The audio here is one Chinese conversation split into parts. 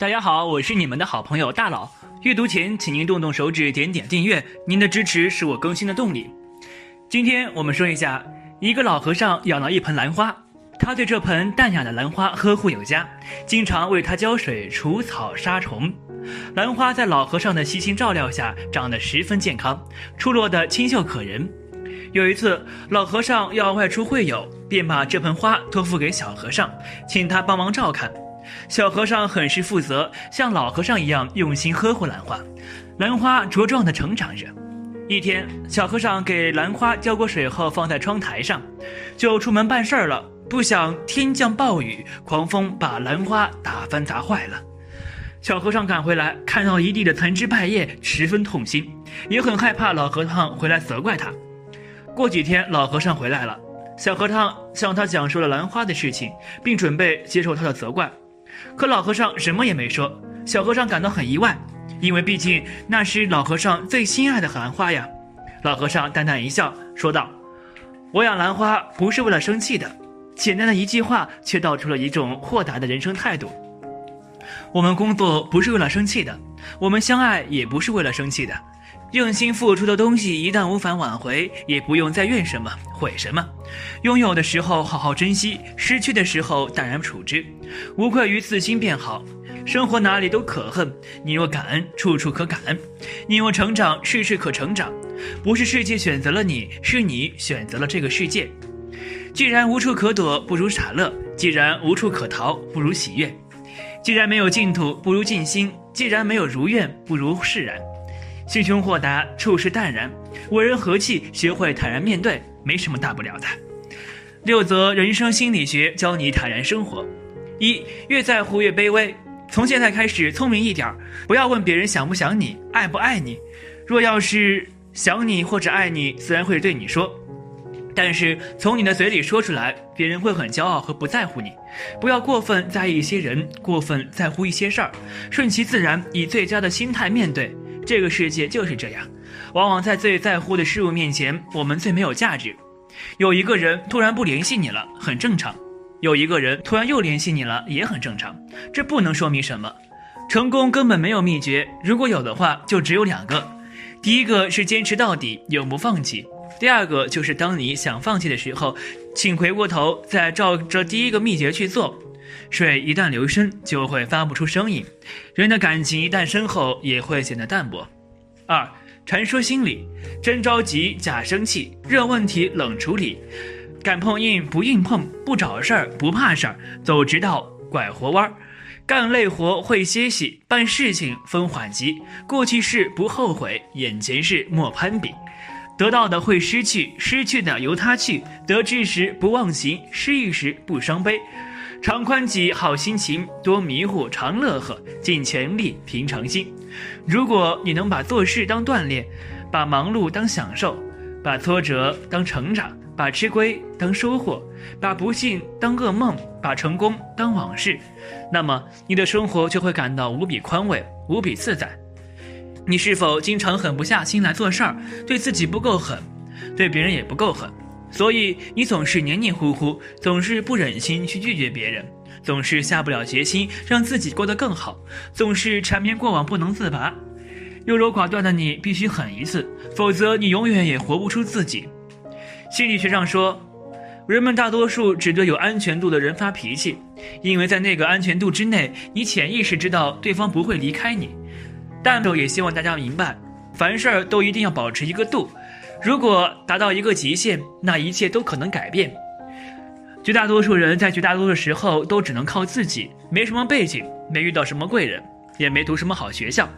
大家好，我是你们的好朋友大佬。阅读前，请您动动手指，点点订阅，您的支持是我更新的动力。今天我们说一下，一个老和尚养了一盆兰花，他对这盆淡雅的兰花呵护有加，经常为它浇水、除草、杀虫。兰花在老和尚的悉心照料下，长得十分健康，出落得清秀可人。有一次，老和尚要外出会友，便把这盆花托付给小和尚，请他帮忙照看。小和尚很是负责，像老和尚一样用心呵护兰花，兰花茁壮地成长着。一天，小和尚给兰花浇过水后，放在窗台上，就出门办事儿了。不想天降暴雨，狂风把兰花打翻砸坏了。小和尚赶回来，看到一地的残枝败叶，十分痛心，也很害怕老和尚回来责怪他。过几天，老和尚回来了，小和尚向他讲述了兰花的事情，并准备接受他的责怪。可老和尚什么也没说，小和尚感到很意外，因为毕竟那是老和尚最心爱的兰花呀。老和尚淡淡一笑，说道：“我养兰花不是为了生气的。”简单的一句话，却道出了一种豁达的人生态度。我们工作不是为了生气的，我们相爱也不是为了生气的。用心付出的东西，一旦无法挽回，也不用再怨什么、悔什么。拥有的时候好好珍惜，失去的时候淡然处之，无愧于自心便好。生活哪里都可恨，你若感恩，处处可感恩；你若成长，事事可成长。不是世界选择了你，是你选择了这个世界。既然无处可躲，不如傻乐；既然无处可逃，不如喜悦；既然没有净土，不如静心；既然没有如愿，不如释然。心胸豁达，处事淡然，为人和气，学会坦然面对，没什么大不了的。六则人生心理学教你坦然生活：一，越在乎越卑微。从现在开始聪明一点，不要问别人想不想你，爱不爱你。若要是想你或者爱你，自然会对你说。但是从你的嘴里说出来，别人会很骄傲和不在乎你。不要过分在意一些人，过分在乎一些事儿，顺其自然，以最佳的心态面对。这个世界就是这样，往往在最在乎的事物面前，我们最没有价值。有一个人突然不联系你了，很正常；有一个人突然又联系你了，也很正常。这不能说明什么。成功根本没有秘诀，如果有的话，就只有两个：第一个是坚持到底，永不放弃；第二个就是当你想放弃的时候，请回过头，再照着第一个秘诀去做。水一旦流深，就会发不出声音；人的感情一旦深厚，也会显得淡薄。二，传说心理：真着急假生气，热问题冷处理，敢碰硬不硬碰，不找事儿不怕事儿，走直道拐活弯儿，干累活会歇息，办事情分缓急，过去事不后悔，眼前事莫攀比，得到的会失去，失去的由他去，得志时不忘形，失意时不伤悲。常宽己，好心情；多迷糊，常乐呵；尽全力，平常心。如果你能把做事当锻炼，把忙碌当享受，把挫折当成长，把吃亏当收获，把不幸当噩梦，把成功当往事，那么你的生活就会感到无比宽慰，无比自在。你是否经常狠不下心来做事儿，对自己不够狠，对别人也不够狠？所以你总是黏黏糊糊，总是不忍心去拒绝别人，总是下不了决心让自己过得更好，总是缠绵过往不能自拔。优柔寡断的你必须狠一次，否则你永远也活不出自己。心理学上说，人们大多数只对有安全度的人发脾气，因为在那个安全度之内，你潜意识知道对方不会离开你。但我也希望大家明白，凡事都一定要保持一个度。如果达到一个极限，那一切都可能改变。绝大多数人在绝大多数时候都只能靠自己，没什么背景，没遇到什么贵人，也没读什么好学校，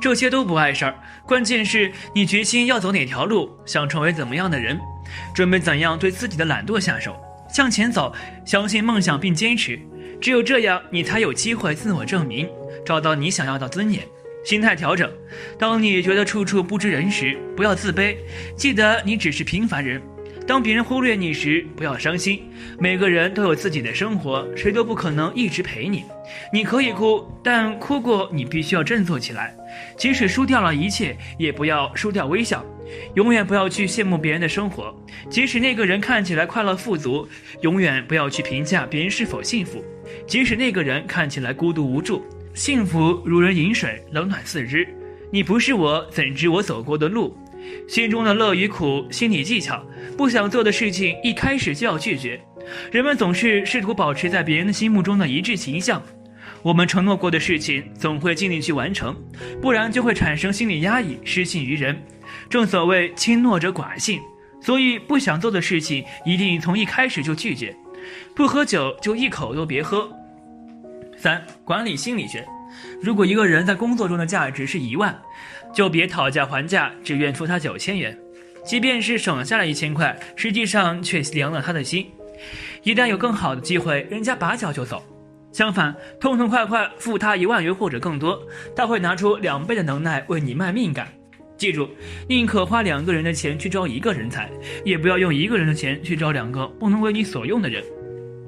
这些都不碍事儿。关键是你决心要走哪条路，想成为怎么样的人，准备怎样对自己的懒惰下手，向前走，相信梦想并坚持。只有这样，你才有机会自我证明，找到你想要的尊严。心态调整，当你觉得处处不知人时，不要自卑，记得你只是平凡人。当别人忽略你时，不要伤心。每个人都有自己的生活，谁都不可能一直陪你。你可以哭，但哭过你必须要振作起来。即使输掉了一切，也不要输掉微笑。永远不要去羡慕别人的生活，即使那个人看起来快乐富足。永远不要去评价别人是否幸福，即使那个人看起来孤独无助。幸福如人饮水，冷暖自知。你不是我，怎知我走过的路？心中的乐与苦，心理技巧。不想做的事情，一开始就要拒绝。人们总是试图保持在别人的心目中的一致形象。我们承诺过的事情，总会尽力去完成，不然就会产生心理压抑，失信于人。正所谓轻诺者寡信，所以不想做的事情，一定从一开始就拒绝。不喝酒就一口都别喝。三、管理心理学。如果一个人在工作中的价值是一万，就别讨价还价，只愿付他九千元。即便是省下了一千块，实际上却凉了他的心。一旦有更好的机会，人家拔脚就走。相反，痛痛快快付他一万元或者更多，他会拿出两倍的能耐为你卖命干。记住，宁可花两个人的钱去招一个人才，也不要用一个人的钱去招两个不能为你所用的人。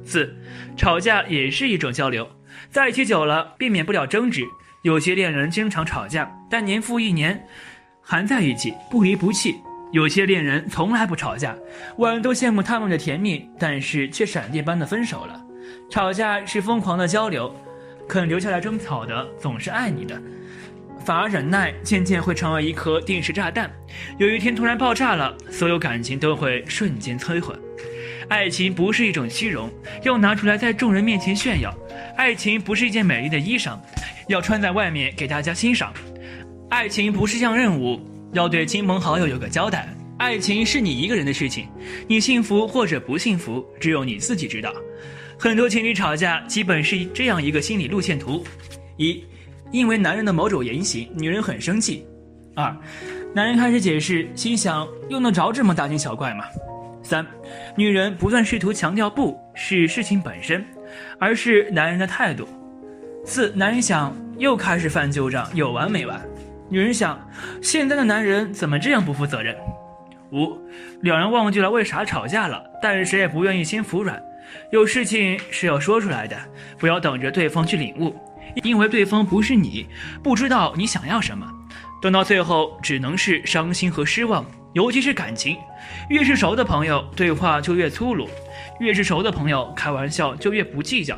四，吵架也是一种交流，在一起久了，避免不了争执。有些恋人经常吵架，但年复一年还在一起，不离不弃。有些恋人从来不吵架，万人都羡慕他们的甜蜜，但是却闪电般的分手了。吵架是疯狂的交流，肯留下来争吵的总是爱你的，反而忍耐渐渐会成为一颗定时炸弹，有一天突然爆炸了，所有感情都会瞬间摧毁。爱情不是一种虚荣，要拿出来在众人面前炫耀；爱情不是一件美丽的衣裳，要穿在外面给大家欣赏；爱情不是项任务。要对亲朋好友有个交代，爱情是你一个人的事情，你幸福或者不幸福，只有你自己知道。很多情侣吵架，基本是这样一个心理路线图：一，因为男人的某种言行，女人很生气；二，男人开始解释，心想用得着这么大惊小怪吗？三，女人不断试图强调不是事情本身，而是男人的态度；四，男人想又开始翻旧账，有完没完？女人想，现在的男人怎么这样不负责任？五，两人忘记了为啥吵架了，但谁也不愿意先服软。有事情是要说出来的，不要等着对方去领悟，因为对方不是你，不知道你想要什么。等到最后，只能是伤心和失望。尤其是感情，越是熟的朋友，对话就越粗鲁；越是熟的朋友，开玩笑就越不计较；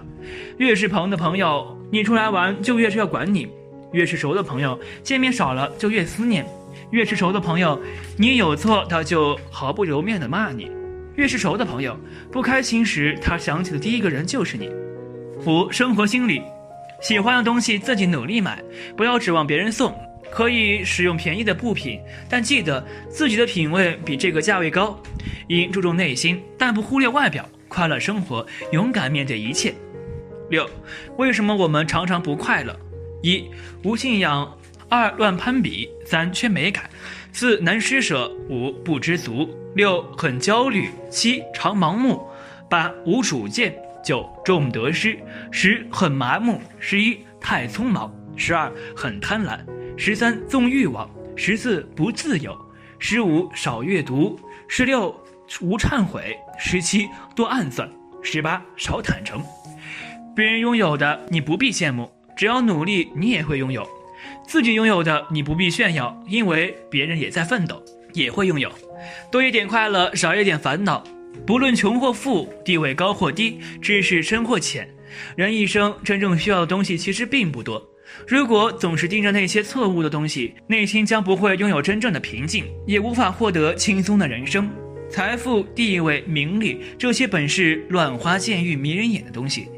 越是朋的朋友，你出来玩就越是要管你。越是熟的朋友，见面少了就越思念；越是熟的朋友，你有错他就毫不留面的骂你；越是熟的朋友，不开心时他想起的第一个人就是你。五、生活心理，喜欢的东西自己努力买，不要指望别人送。可以使用便宜的布品，但记得自己的品味比这个价位高。应注重内心，但不忽略外表。快乐生活，勇敢面对一切。六、为什么我们常常不快乐？一无信仰，二乱攀比，三缺美感，四难施舍，五不知足，六很焦虑，七常盲目，八无主见，九重得失，十很麻木，十一太匆忙，十二很贪婪，十三纵欲望，十四不自由，十五少阅读，十六无忏悔，十七多暗算，十八少坦诚。别人拥有的，你不必羡慕。只要努力，你也会拥有；自己拥有的，你不必炫耀，因为别人也在奋斗，也会拥有。多一点快乐，少一点烦恼。不论穷或富，地位高或低，知识深或浅，人一生真正需要的东西其实并不多。如果总是盯着那些错误的东西，内心将不会拥有真正的平静，也无法获得轻松的人生。财富、地位、名利，这些本是乱花渐欲迷人眼的东西，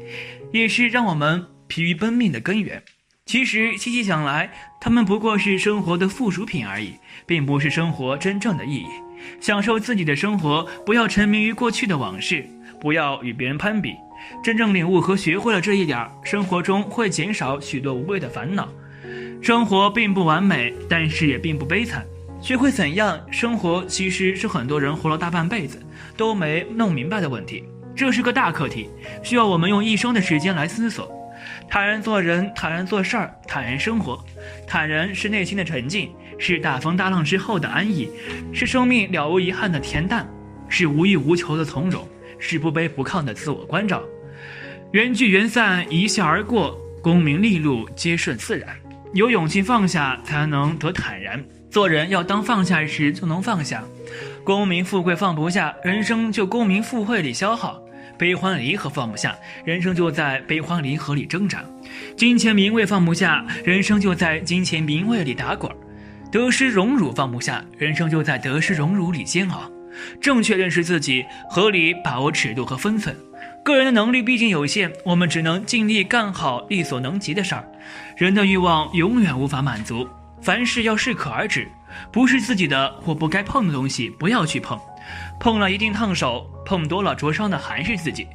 也是让我们。疲于奔命的根源，其实细细想来，他们不过是生活的附属品而已，并不是生活真正的意义。享受自己的生活，不要沉迷于过去的往事，不要与别人攀比。真正领悟和学会了这一点，生活中会减少许多无谓的烦恼。生活并不完美，但是也并不悲惨。学会怎样生活，其实是很多人活了大半辈子都没弄明白的问题。这是个大课题，需要我们用一生的时间来思索。坦然做人，坦然做事儿，坦然生活。坦然是内心的沉静，是大风大浪之后的安逸，是生命了无遗憾的恬淡。是无欲无求的从容，是不卑不亢的自我关照。缘聚缘散，一笑而过，功名利禄皆顺自然。有勇气放下，才能得坦然。做人要当放下时就能放下，功名富贵放不下，人生就功名富贵里消耗；悲欢离合放不下，人生就在悲欢离合里挣扎；金钱名位放不下，人生就在金钱名位里打滚；得失荣辱放不下，人生就在得失荣辱里煎熬。正确认识自己，合理把握尺度和分寸。个人的能力毕竟有限，我们只能尽力干好力所能及的事儿。人的欲望永远无法满足，凡事要适可而止。不是自己的或不该碰的东西，不要去碰。碰了一定烫手，碰多了灼伤的还是自己。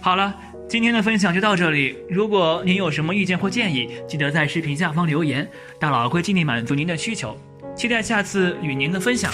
好了，今天的分享就到这里。如果您有什么意见或建议，记得在视频下方留言，大佬会尽力满足您的需求。期待下次与您的分享。